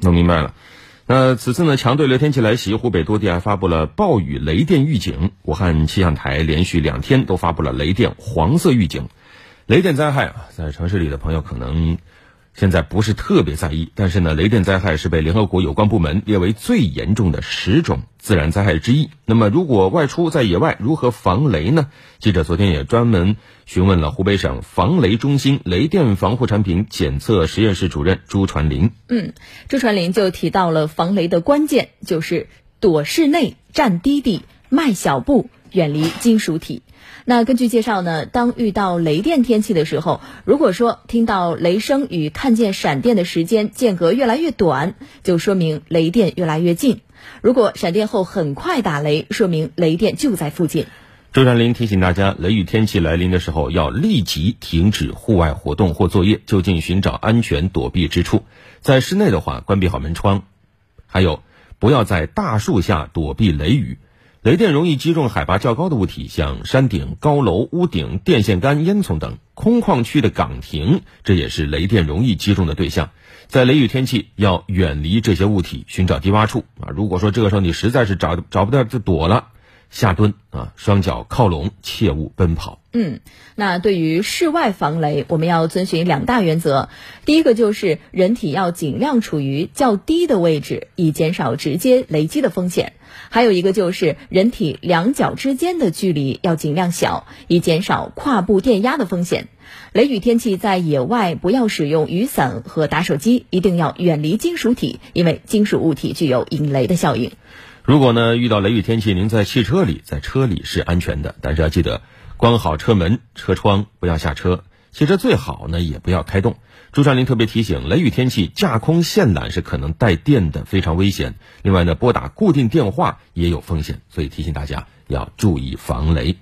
弄明白了。那此次呢，强对流天气来袭，湖北多地还发布了暴雨雷电预警。武汉气象台连续两天都发布了雷电黄色预警。雷电灾害啊，在城市里的朋友可能现在不是特别在意，但是呢，雷电灾害是被联合国有关部门列为最严重的十种自然灾害之一。那么，如果外出在野外，如何防雷呢？记者昨天也专门询问了湖北省防雷中心雷电防护产品检测实验室主任朱传林。嗯，朱传林就提到了防雷的关键，就是躲室内、站低地、迈小步、远离金属体。那根据介绍呢，当遇到雷电天气的时候，如果说听到雷声与看见闪电的时间间隔越来越短，就说明雷电越来越近；如果闪电后很快打雷，说明雷电就在附近。周传林提醒大家，雷雨天气来临的时候，要立即停止户外活动或作业，就近寻找安全躲避之处。在室内的话，关闭好门窗，还有不要在大树下躲避雷雨。雷电容易击中海拔较高的物体，像山顶、高楼、屋顶、电线杆、烟囱等空旷区的岗亭，这也是雷电容易击中的对象。在雷雨天气，要远离这些物体，寻找低洼处啊。如果说这个时候你实在是找找不到就躲了，下蹲啊，双脚靠拢，切勿奔跑。嗯，那对于室外防雷，我们要遵循两大原则。第一个就是人体要尽量处于较低的位置，以减少直接雷击的风险；还有一个就是人体两脚之间的距离要尽量小，以减少跨步电压的风险。雷雨天气在野外不要使用雨伞和打手机，一定要远离金属体，因为金属物体具有引雷的效应。如果呢遇到雷雨天气，您在汽车里，在车里是安全的，但是要记得。关好车门、车窗，不要下车。汽车最好呢，也不要开动。朱传林特别提醒，雷雨天气架空线缆是可能带电的，非常危险。另外呢，拨打固定电话也有风险，所以提醒大家要注意防雷。